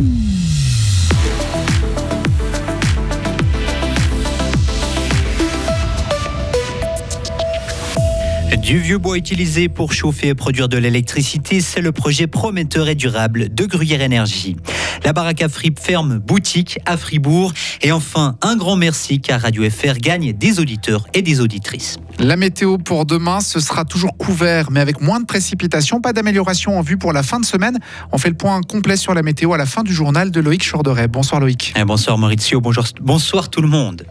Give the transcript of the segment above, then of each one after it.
Mm-hmm. Du vieux bois utilisé pour chauffer et produire de l'électricité, c'est le projet prometteur et durable de Gruyère Énergie. La baraque à ferme boutique à Fribourg. Et enfin, un grand merci car Radio FR gagne des auditeurs et des auditrices. La météo pour demain, ce sera toujours couvert, mais avec moins de précipitations. Pas d'amélioration en vue pour la fin de semaine. On fait le point complet sur la météo à la fin du journal de Loïc Chorderet. Bonsoir Loïc. Et bonsoir Maurizio, bonjour, bonsoir tout le monde.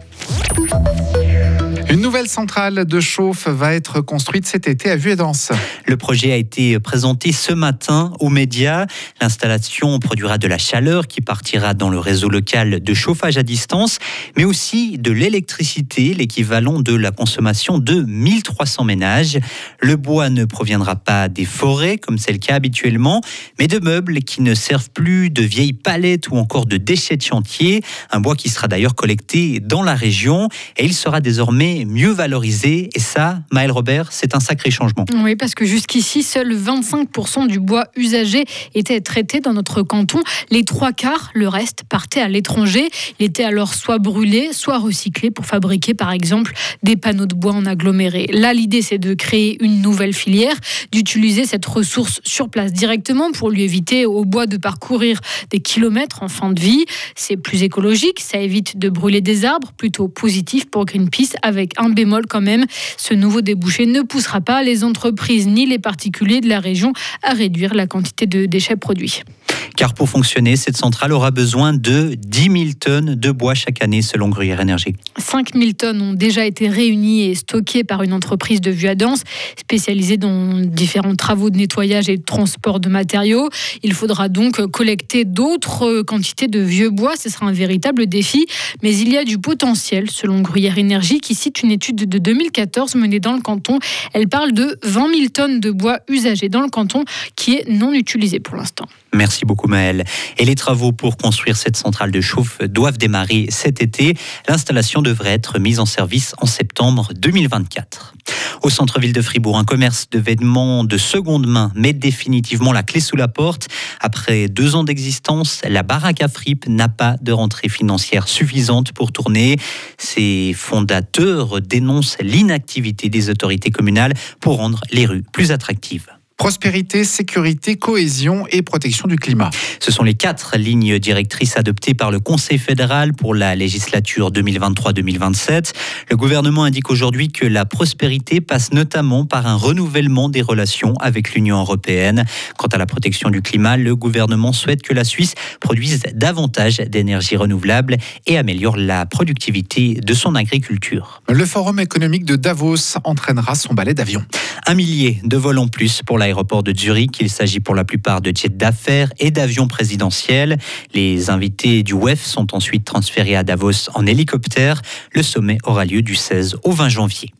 Une nouvelle centrale de chauffe va être construite cet été à Vuedance. Le projet a été présenté ce matin aux médias. L'installation produira de la chaleur qui partira dans le réseau local de chauffage à distance, mais aussi de l'électricité, l'équivalent de la consommation de 1300 ménages. Le bois ne proviendra pas des forêts, comme c'est le cas habituellement, mais de meubles qui ne servent plus, de vieilles palettes ou encore de déchets de chantier. Un bois qui sera d'ailleurs collecté dans la région et il sera désormais mieux valorisé. Et ça, Maël Robert, c'est un sacré changement. Oui, parce que jusqu'ici, seul 25% du bois usagé était traité dans notre canton. Les trois quarts, le reste, partait à l'étranger. Il était alors soit brûlé, soit recyclé pour fabriquer, par exemple, des panneaux de bois en aggloméré. Là, l'idée, c'est de créer une nouvelle filière, d'utiliser cette ressource sur place directement pour lui éviter au bois de parcourir des kilomètres en fin de vie. C'est plus écologique, ça évite de brûler des arbres, plutôt positif pour Greenpeace avec un bémol quand même. Ce nouveau débouché ne poussera pas les entreprises ni les particuliers de la région à réduire la quantité de déchets produits. Car pour fonctionner, cette centrale aura besoin de 10 000 tonnes de bois chaque année, selon Gruyère Énergie. 5 000 tonnes ont déjà été réunies et stockées par une entreprise de Vuadance, spécialisée dans différents travaux de nettoyage et de transport de matériaux. Il faudra donc collecter d'autres quantités de vieux bois. Ce sera un véritable défi. Mais il y a du potentiel, selon Gruyère Énergie, qui cite une étude de 2014 menée dans le canton. Elle parle de 20 000 tonnes de bois usagé dans le canton qui est non utilisé pour l'instant. Merci beaucoup Maël. Et les travaux pour construire cette centrale de chauffe doivent démarrer cet été. L'installation devrait être mise en service en septembre 2024. Au centre-ville de Fribourg, un commerce de vêtements de seconde main met définitivement la clé sous la porte. Après deux ans d'existence, la baraque à Fripp n'a pas de rentrée financière suffisante pour tourner. Ses fondateurs dénoncent l'inactivité des autorités communales pour rendre les rues plus attractives prospérité, sécurité, cohésion et protection du climat. Ce sont les quatre lignes directrices adoptées par le Conseil fédéral pour la législature 2023-2027. Le gouvernement indique aujourd'hui que la prospérité passe notamment par un renouvellement des relations avec l'Union européenne. Quant à la protection du climat, le gouvernement souhaite que la Suisse produise davantage d'énergie renouvelable et améliore la productivité de son agriculture. Le Forum économique de Davos entraînera son balai d'avions. Un millier de vols en plus pour l'aéroport de Zurich. Il s'agit pour la plupart de jets d'affaires et d'avions présidentiels. Les invités du WEF sont ensuite transférés à Davos en hélicoptère. Le sommet aura lieu du 16 au 20 janvier.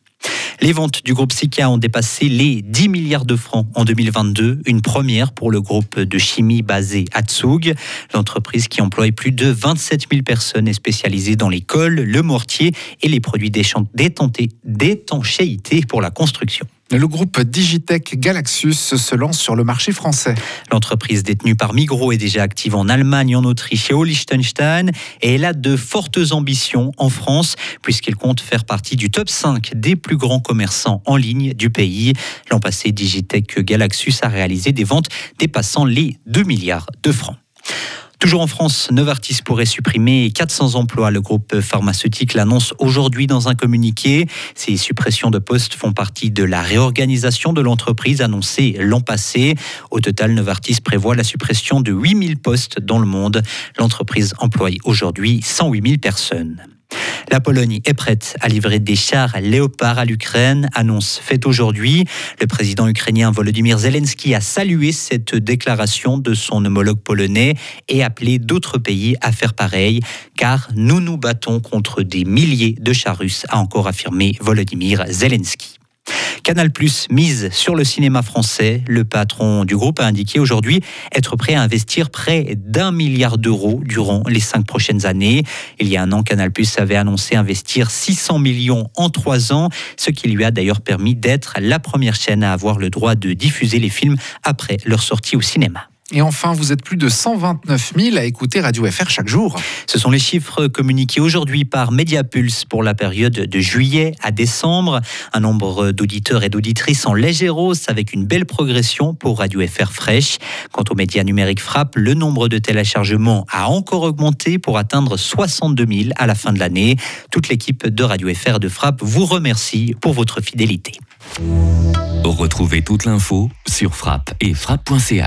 Les ventes du groupe Sika ont dépassé les 10 milliards de francs en 2022, une première pour le groupe de chimie basé à Tsug. L'entreprise qui emploie plus de 27 000 personnes est spécialisée dans les cols, le mortier et les produits d'étanchéité pour la construction. Le groupe Digitech Galaxus se lance sur le marché français. L'entreprise détenue par Migros est déjà active en Allemagne, en Autriche et au Liechtenstein et elle a de fortes ambitions en France puisqu'elle compte faire partie du top 5 des plus grands commerçants en ligne du pays. L'an passé, Digitech Galaxus a réalisé des ventes dépassant les 2 milliards de francs. Toujours en France, Novartis pourrait supprimer 400 emplois. Le groupe pharmaceutique l'annonce aujourd'hui dans un communiqué. Ces suppressions de postes font partie de la réorganisation de l'entreprise annoncée l'an passé. Au total, Novartis prévoit la suppression de 8000 postes dans le monde. L'entreprise emploie aujourd'hui 108 000 personnes. La Pologne est prête à livrer des chars Léopard à l'Ukraine, annonce faite aujourd'hui. Le président ukrainien Volodymyr Zelensky a salué cette déclaration de son homologue polonais et appelé d'autres pays à faire pareil, car nous nous battons contre des milliers de chars russes, a encore affirmé Volodymyr Zelensky. Canal Plus mise sur le cinéma français. Le patron du groupe a indiqué aujourd'hui être prêt à investir près d'un milliard d'euros durant les cinq prochaines années. Il y a un an, Canal Plus avait annoncé investir 600 millions en trois ans, ce qui lui a d'ailleurs permis d'être la première chaîne à avoir le droit de diffuser les films après leur sortie au cinéma. Et enfin, vous êtes plus de 129 000 à écouter Radio FR chaque jour. Ce sont les chiffres communiqués aujourd'hui par Mediapulse pour la période de juillet à décembre. Un nombre d'auditeurs et d'auditrices en légère hausse avec une belle progression pour Radio FR Fraîche. Quant aux médias numériques Frappe, le nombre de téléchargements a encore augmenté pour atteindre 62 000 à la fin de l'année. Toute l'équipe de Radio FR de Frappe vous remercie pour votre fidélité. Retrouvez toute l'info sur frappe et frappe.ch.